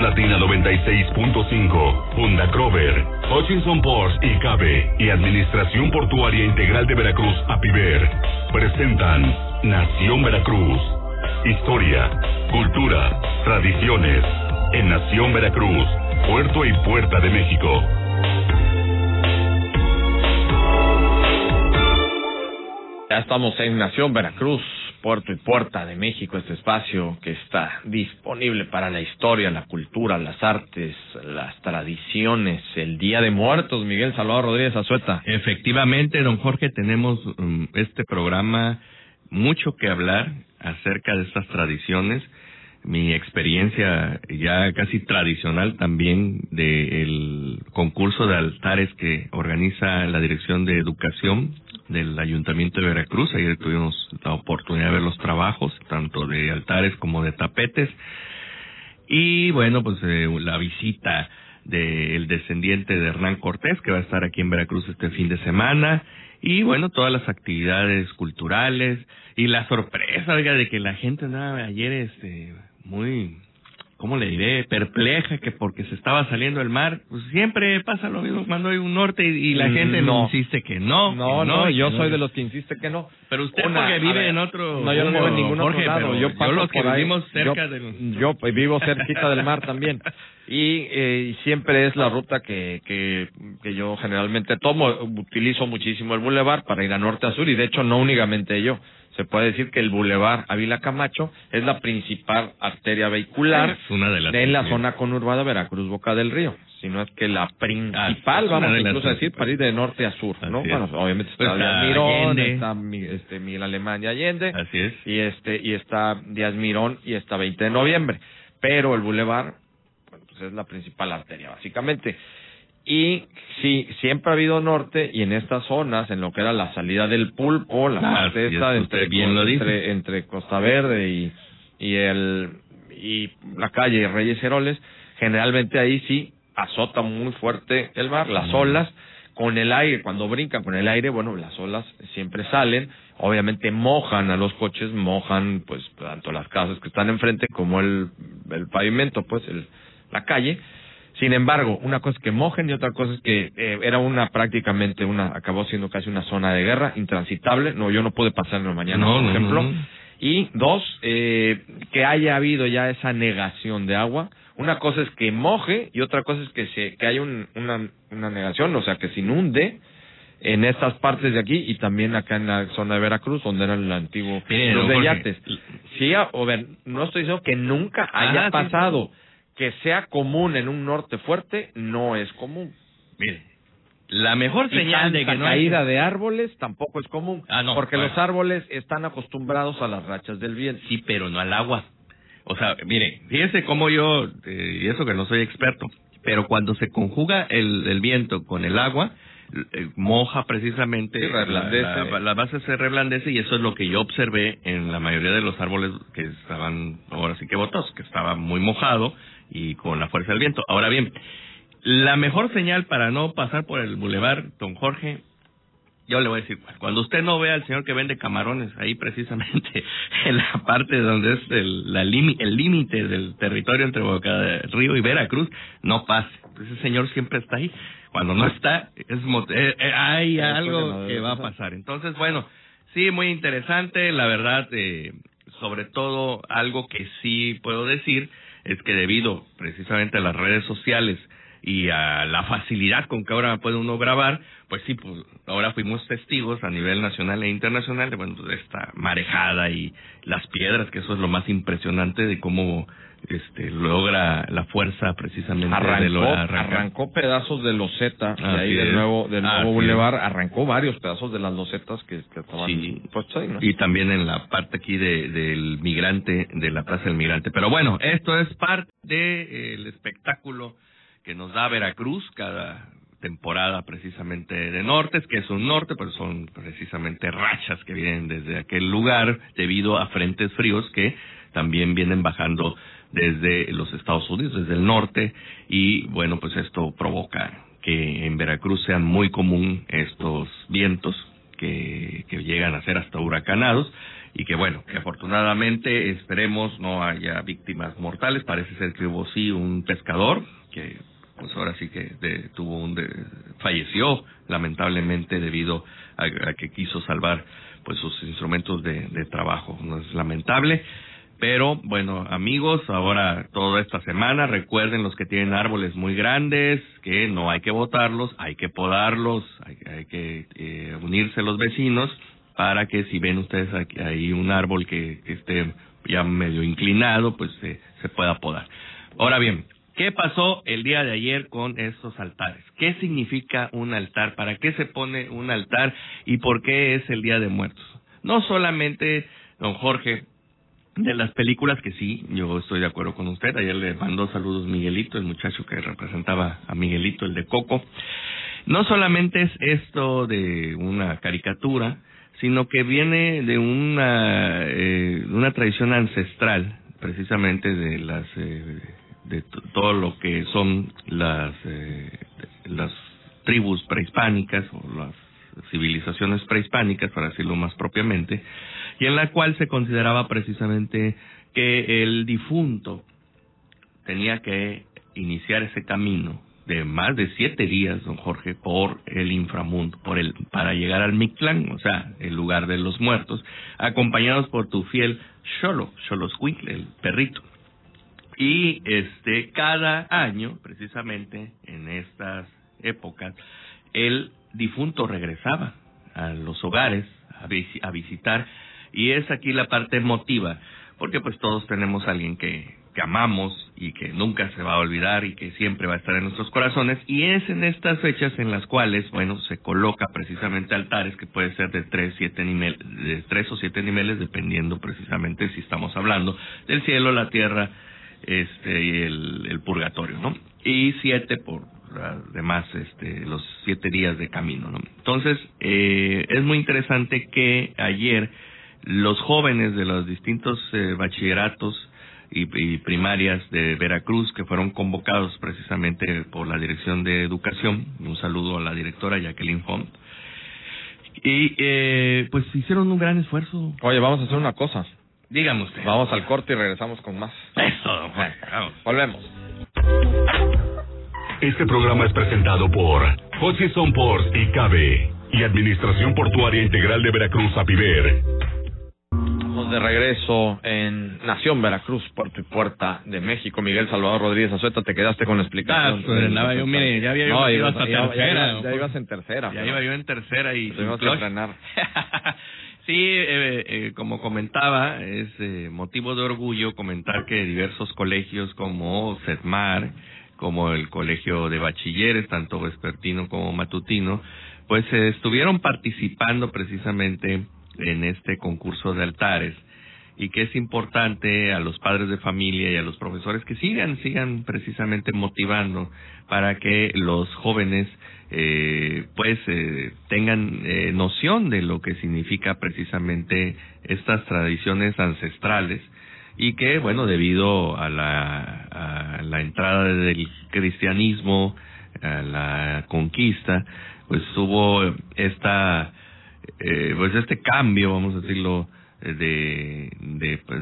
Latina 96.5, Honda Crover, Hutchinson Ports y Cabe y Administración Portuaria Integral de Veracruz, APIVER, presentan Nación Veracruz. Historia, cultura, tradiciones. En Nación Veracruz, Puerto y Puerta de México. Ya estamos en Nación Veracruz, Puerto y Puerta de México, este espacio que está disponible para la historia, la cultura, las artes, las tradiciones, el Día de Muertos. Miguel Salvador Rodríguez Azueta. Efectivamente, don Jorge, tenemos um, este programa mucho que hablar acerca de estas tradiciones. Mi experiencia ya casi tradicional también del concurso de altares que organiza la Dirección de Educación del Ayuntamiento de Veracruz. Ayer tuvimos la oportunidad de ver los trabajos, tanto de altares como de tapetes. Y bueno, pues eh, la visita del descendiente de Hernán Cortés, que va a estar aquí en Veracruz este fin de semana. Y bueno, todas las actividades culturales y la sorpresa, oiga, de que la gente andaba ayer este, muy ¿cómo le diré? Perpleja que porque se estaba saliendo el mar, pues siempre pasa lo mismo cuando hay un norte y, la gente no. insiste que no. No, no, yo soy de los que insiste que no. Pero usted porque vive en otro... No, yo no vivo en ningún otro lado. Yo, paso los que vivimos cerca yo, del... Yo pues, vivo cerquita del mar también. Y, eh, siempre es la ruta que, que, que yo generalmente tomo. Utilizo muchísimo el bulevar para ir a norte a sur y de hecho no únicamente yo se puede decir que el Boulevard Ávila Camacho es la principal arteria vehicular de, la zona conurbada Veracruz Boca del Río, sino es que la principal, vamos incluso a decir, para ir de norte a sur, ¿no? Bueno, obviamente está pues Díaz Mirón, está este, Miguel Alemán y Allende, Así es. y este y está Díaz Mirón y está 20 de noviembre, pero el Boulevard pues es la principal arteria básicamente. Y sí, siempre ha habido norte y en estas zonas, en lo que era la salida del pulpo, la ah, parte esta entre, bien entre, entre, Costa Verde y, y, el, y la calle Reyes Heroles, generalmente ahí sí azota muy fuerte el mar, las olas, con el aire, cuando brincan con el aire, bueno, las olas siempre salen, obviamente mojan a los coches, mojan pues tanto las casas que están enfrente como el, el pavimento, pues el, la calle, sin embargo, una cosa es que mojen y otra cosa es que eh, era una prácticamente una, acabó siendo casi una zona de guerra intransitable. No, yo no pude pasarlo mañana, por ejemplo. y dos, eh, que haya habido ya esa negación de agua. Una cosa es que moje y otra cosa es que se, que haya un, una, una negación, o sea, que se inunde en estas partes de aquí y también acá en la zona de Veracruz, donde era el antiguo los de yates. Sí, o ver, no estoy diciendo que nunca haya pasado que sea común en un norte fuerte no es común. Mire, la mejor señal de que no caída de árboles tampoco es común, ah, no, porque los árboles están acostumbrados a las rachas del viento. Sí, pero no al agua. O sea, mire, fíjese cómo yo, eh, y eso que no soy experto, pero cuando se conjuga el, el viento con el agua, eh, moja precisamente, la, base se reblandece y eso es lo que yo observé en la mayoría de los árboles que estaban, ahora sí que botos, que estaba muy mojado y con la fuerza del viento. Ahora bien, la mejor señal para no pasar por el bulevar Don Jorge, yo le voy a decir, cuando usted no vea al señor que vende camarones ahí precisamente en la parte donde es el límite del territorio entre Boca del Río y Veracruz, no pase. Ese señor siempre está ahí. Cuando no está, es eh, eh, hay algo que va a pasar. Entonces, bueno, sí, muy interesante. La verdad, eh, sobre todo algo que sí puedo decir es que debido precisamente a las redes sociales y a la facilidad con que ahora puede uno grabar, pues sí, pues ahora fuimos testigos a nivel nacional e internacional de, bueno, esta marejada y las piedras, que eso es lo más impresionante de cómo este logra la fuerza precisamente arrancó, arrancó pedazos de loseta de ahí del nuevo del nuevo bulevar arrancó varios pedazos de las losetas que, estaban sí. y también en la parte aquí de, del migrante de la plaza del migrante. Pero bueno esto es parte del espectáculo que nos da Veracruz cada temporada precisamente de nortes, que es un norte, pero son precisamente rachas que vienen desde aquel lugar debido a frentes fríos que también vienen bajando desde los Estados Unidos, desde el norte, y bueno, pues esto provoca que en Veracruz sean muy común estos vientos que, que llegan a ser hasta huracanados y que bueno, que afortunadamente esperemos no haya víctimas mortales. Parece ser que hubo sí un pescador que pues ahora sí que tuvo un falleció lamentablemente debido a, que quiso salvar pues sus instrumentos de, de trabajo. No es lamentable. Pero bueno, amigos, ahora toda esta semana recuerden los que tienen árboles muy grandes que no hay que botarlos, hay que podarlos, hay, hay que eh, unirse los vecinos para que si ven ustedes aquí, ahí un árbol que, esté ya medio inclinado, pues se pueda podar. Ahora bien, ¿qué pasó el día de ayer con estos altares? ¿Qué significa un altar? ¿Para qué se pone un altar? ¿Y por qué es el Día de Muertos? No solamente, don Jorge, de las películas que sí, yo estoy de acuerdo con usted. Ayer le mandó saludos Miguelito, el muchacho que representaba a Miguelito, el de Coco. No solamente es esto de una caricatura, sino que viene de una, eh, una tradición ancestral, precisamente de las eh, de todo lo que son las eh, las tribus prehispánicas o las civilizaciones prehispánicas, para decirlo más propiamente, y en la cual se consideraba precisamente que el difunto tenía que iniciar ese camino de más de siete días, don Jorge, por el inframundo, por el, para llegar al Mictlán, o sea, el lugar de los muertos, acompañados por tu fiel Xolo, Xoloscuincle, el perrito. Y este, cada año, precisamente en estas épocas, el difunto regresaba a los hogares a visitar y es aquí la parte emotiva, porque pues todos tenemos a alguien que, que amamos y que nunca se va a olvidar y que siempre va a estar en nuestros corazones. Y es en estas fechas en las cuales bueno se coloca precisamente altares que puede ser de tres siete niveles de tres o siete niveles dependiendo precisamente si estamos hablando del cielo la tierra este y el, el purgatorio no y siete por además este los siete días de camino no entonces eh, es muy interesante que ayer los jóvenes de los distintos eh, bachilleratos y, primarias de Veracruz que fueron convocados precisamente por la Dirección de Educación. Un saludo a la directora Jacqueline Font. Y eh, pues hicieron un gran esfuerzo. Oye, vamos a hacer una cosa. Dígame usted. Vamos al corte y regresamos con más. Eso, don Juan. Vamos. Volvemos. Este programa es presentado por Hutchison Ports y Cabe y Administración Portuaria Integral de Veracruz, APIVER de regreso en Nación Veracruz, Puerto y Puerta de México. Miguel Salvador Rodríguez Azueta, te quedaste con la explicación. Ah, pues, yo, mire, ya había yo no, hasta tercera. Ya, ibas en tercera. Ya iba yo en tercera y... Tuvimos que frenar. sí, eh, eh, como comentaba, es eh, motivo de orgullo comentar que diversos colegios como CETMAR, como el Colegio de Bachilleres, tanto vespertino como matutino, pues estuvieron participando precisamente en este concurso de altares y que es importante a los padres de familia y a los profesores que sigan, sigan precisamente motivando para que los jóvenes eh, pues eh, tengan eh, noción de lo que significa precisamente estas tradiciones ancestrales y que bueno debido a la, a la entrada del cristianismo a la conquista pues hubo esta eh, pues este cambio, vamos a decirlo, eh, de, de, pues,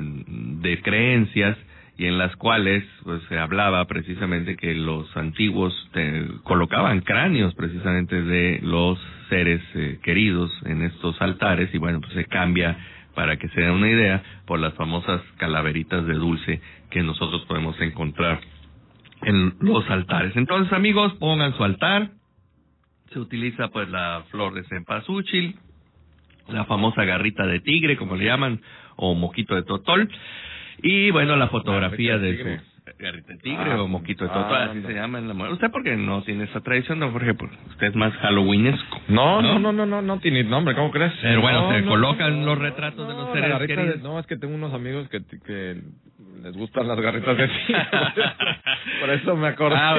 de creencias y en las cuales pues se hablaba precisamente que los antiguos colocaban cráneos precisamente de los seres eh, queridos en estos altares y bueno pues se cambia para que se den una idea por las famosas calaveritas de dulce que nosotros podemos encontrar en los altares. Entonces amigos pongan su altar. Se utiliza pues la flor de cempasúchil la famosa garrita de tigre, como le llaman, o moquito de totol. Y bueno, la fotografía de, su garrita de tigre ah, o moquito de totol, ah, así se llama en la mujer. ¿Usted por qué no tiene esa tradición, don Jorge? Porque usted es más halloweenesco. No, no, no, no, no, no, tiene nombre, ¿cómo crees? Pero bueno, se colocan los retratos de los seres queridos. no, es que tengo unos amigos que, que les gustan las garritas de tigre. por eso me acordé. Ah,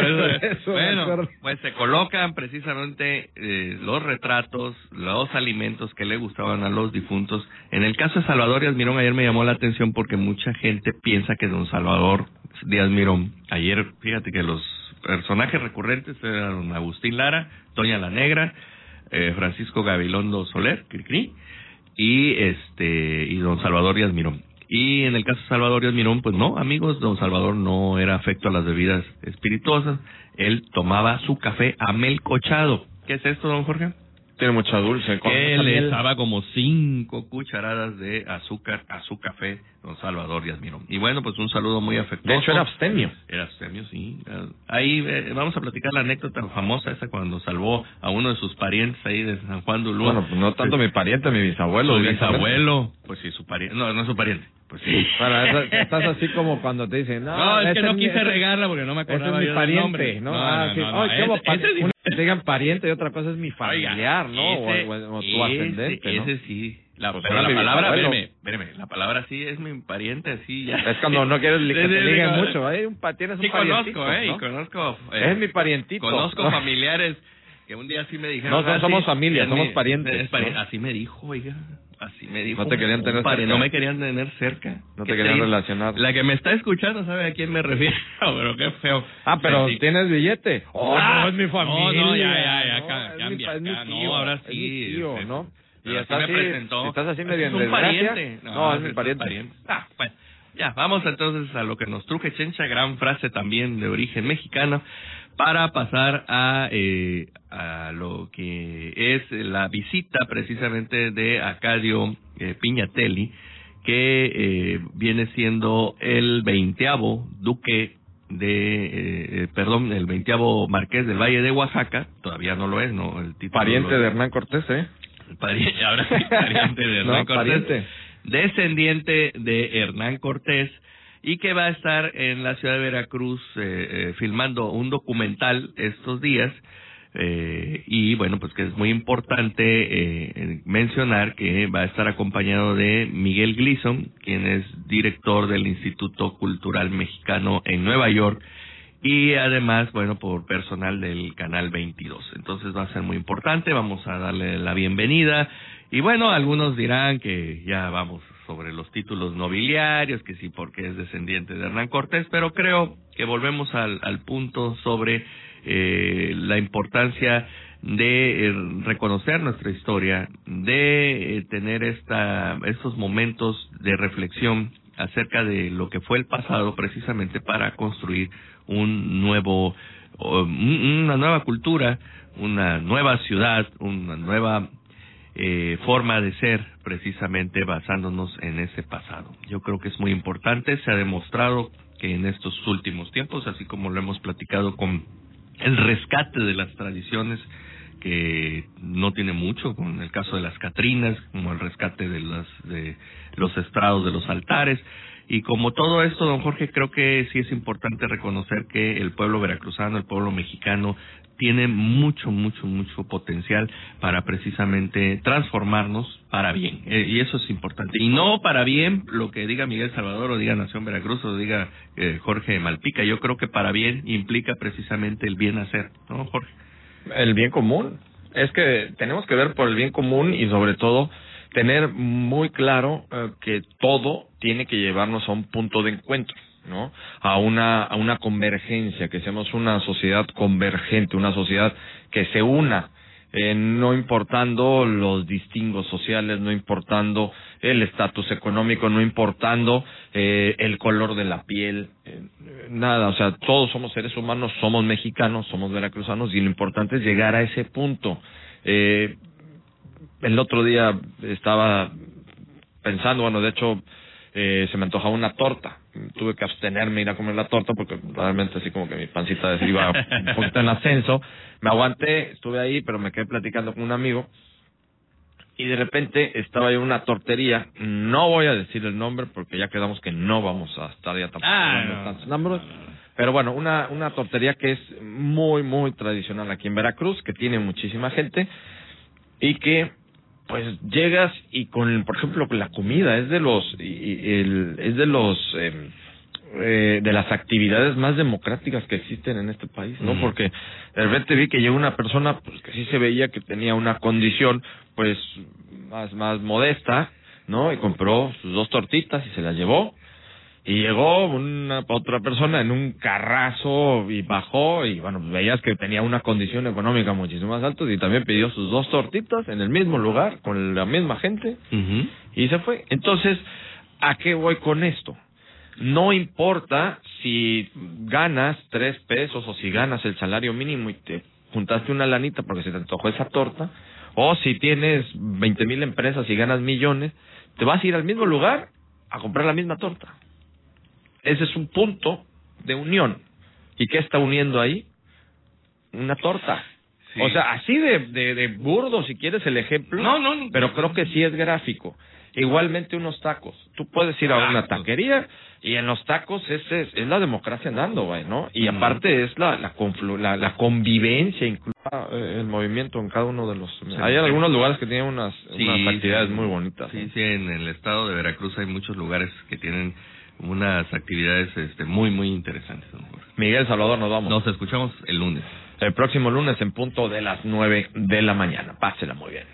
bueno, pues se colocan precisamente eh, los retratos, los alimentos que le gustaban a los difuntos. En el caso de Salvador Díaz Mirón, ayer me llamó la atención porque mucha gente piensa que don Salvador Díaz Mirón, ayer, fíjate que los personajes recurrentes eran don Agustín Lara, Doña la Negra, eh, Francisco Gabilondo Soler, Cricri, y este y don Salvador Díaz Mirón. Y en el caso de Salvador Díaz Mirón, pues no, amigos, don Salvador no era afecto a las bebidas espirituosas, él tomaba su café amelcochado. ¿Qué es esto, don Jorge? Tiene mucha dulce. Que le echaba como cinco cucharadas de azúcar a su café, don Salvador Díaz Mirón. Y bueno, pues un saludo muy afectuoso. De hecho, era abstemio. Era abstemio, sí. Ahí eh, vamos a platicar la anécdota famosa esa cuando salvó a uno de sus parientes ahí de San Juan de Ulúa. Bueno, pues no tanto mi pariente, mi bisabuelo. Su bisabuelo. Pues sí, su pariente. No, no es su pariente. Pues sí. Bueno, estás así como cuando te dicen, no, no es que no quise regarla porque no me acordaba ese es mi pariente, ¿no? ah, sí. no, Una que digan pariente y otra cosa es mi familiar, ¿no? o, tu ascendente, ¿no? Ese sí. La, pero la palabra, espérame, espérame, la palabra sí es mi pariente, así ya. Es cuando no quieres que te digan mucho, ¿eh? Un, tienes un sí, conozco, ¿eh? Y conozco. Eh, es mi parientito. Conozco familiares que un día sí me dijeron. No, somos familia, somos parientes. Así me dijo, oiga. Así me dijo. No te querían tener cerca. No me querían tener cerca. No te querían relacionar. La que me está escuchando sabe a quién me refiero, pero qué feo. Ah, pero ¿tienes billete? Oh, no, es mi familia. No, no, ya, ya, ya, no, cambia. Es mi, es tío, no, ahora sí. Es mi tío, ¿no? Y estás así, me presentó. estás así medio es un pariente. No, no, es mi pariente. pariente. Ah, bueno. Ya, vamos entonces a lo que nos truje Chencha, gran frase también de origen mexicano para pasar a, eh, a lo que es la visita precisamente de Acadio eh, Piñatelli, que eh, viene siendo el veinteavo duque de, eh, perdón, el veinteavo marqués del Valle de Oaxaca, todavía no lo es, ¿no? El título pariente de Hernán Cortés, ¿eh? Pariente, ahora sí, pariente de Hernán Cortés. Descendiente de Hernán Cortés y que va a estar en la ciudad de Veracruz eh, eh, filmando un documental estos días. Eh, y bueno, pues que es muy importante eh, mencionar que va a estar acompañado de Miguel Gleason, quien es director del Instituto Cultural Mexicano en Nueva York, y además, bueno, por personal del Canal 22. Entonces va a ser muy importante, vamos a darle la bienvenida. Y bueno, algunos dirán que ya vamos sobre los títulos nobiliarios, que sí porque es descendiente de Hernán Cortés, pero creo que volvemos al, al punto sobre eh, la importancia de eh, reconocer nuestra historia, de eh, tener esta, estos momentos de reflexión acerca de lo que fue el pasado precisamente para construir un nuevo, una nueva cultura, una nueva ciudad, una nueva eh, forma de ser precisamente basándonos en ese pasado. Yo creo que es muy importante, se ha demostrado que en estos últimos tiempos, así como lo hemos platicado con el rescate de las tradiciones que no tiene mucho, con el caso de las Catrinas, como el rescate de, las, de los estrados de los altares, y como todo esto, don Jorge, creo que sí es importante reconocer que el pueblo veracruzano, el pueblo mexicano, tiene mucho, mucho, mucho potencial para precisamente transformarnos para bien. Eh, y eso es importante. Y no para bien lo que diga Miguel Salvador o diga Nación Veracruz o diga eh, Jorge Malpica. Yo creo que para bien implica precisamente el bien hacer, ¿no, Jorge? El bien común. Es que tenemos que ver por el bien común y sobre todo tener muy claro eh, que todo tiene que llevarnos a un punto de encuentro. ¿No? A una, a una convergencia, que seamos una sociedad convergente, una sociedad que se una, eh, no importando los distingos sociales, no importando el estatus económico, no importando eh, el color de la piel, eh, nada, o sea, todos somos seres humanos, somos mexicanos, somos veracruzanos y lo importante es llegar a ese punto. Eh, el otro día estaba pensando, bueno, de hecho, se me antojaba una torta. Tuve que abstenerme ir a comer la torta porque realmente así como que mi pancita iba un poquito en ascenso. Me aguanté, estuve ahí, pero me quedé platicando con un amigo y de repente estaba yo en una tortería. No voy a decir el nombre porque ya quedamos que no vamos a estar ya tampoco ah, nombres. Pero bueno, una, una tortería que es muy, muy tradicional aquí en Veracruz, que tiene muchísima gente y que pues llegas y con, por ejemplo, la comida es de los, el, es de los, em, eh, de las actividades más democráticas que existen en este país, ¿no? Mm. Porque de repente vi que llegó una persona, pues que sí se veía que tenía una condición, pues, más, más modesta, ¿no? Y compró sus dos tortitas y se las llevó. Y llegó una otra persona en un carrazo y bajó y bueno, veías que tenía una condición económica muchísimo más alta y también pidió sus dos tortitas en el mismo lugar con la misma gente y se fue. Entonces, ¿a qué voy con esto? No importa si ganas tres pesos o si ganas el salario mínimo y te juntaste una lanita porque se te antojó esa torta, o si tienes veinte mil empresas y ganas millones, te vas a ir al mismo lugar a comprar la misma torta. Ese es un punto de unión. ¿Y qué está uniendo ahí? Una torta. O sea, así de, de, de, burdo, si quieres el ejemplo. No, no, Pero creo que sí es gráfico. Igualmente unos tacos. Tú puedes ir a una taquería y en los tacos es, es, la democracia andando, güey, ¿no? Y aparte es la la, la, la convivencia, incluso eh, el movimiento en cada uno de los... hay algunos lugares que tienen unas, unas actividades muy bonitas. Sí, sí, en el estado de Veracruz hay muchos lugares que tienen unas actividades este, muy, muy interesantes. Miguel Salvador, nos vamos. Nos escuchamos el lunes. El próximo lunes en punto de las nueve de la mañana. Pásela muy bien.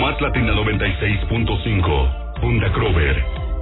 Más Latina 96.5, Funda Crover,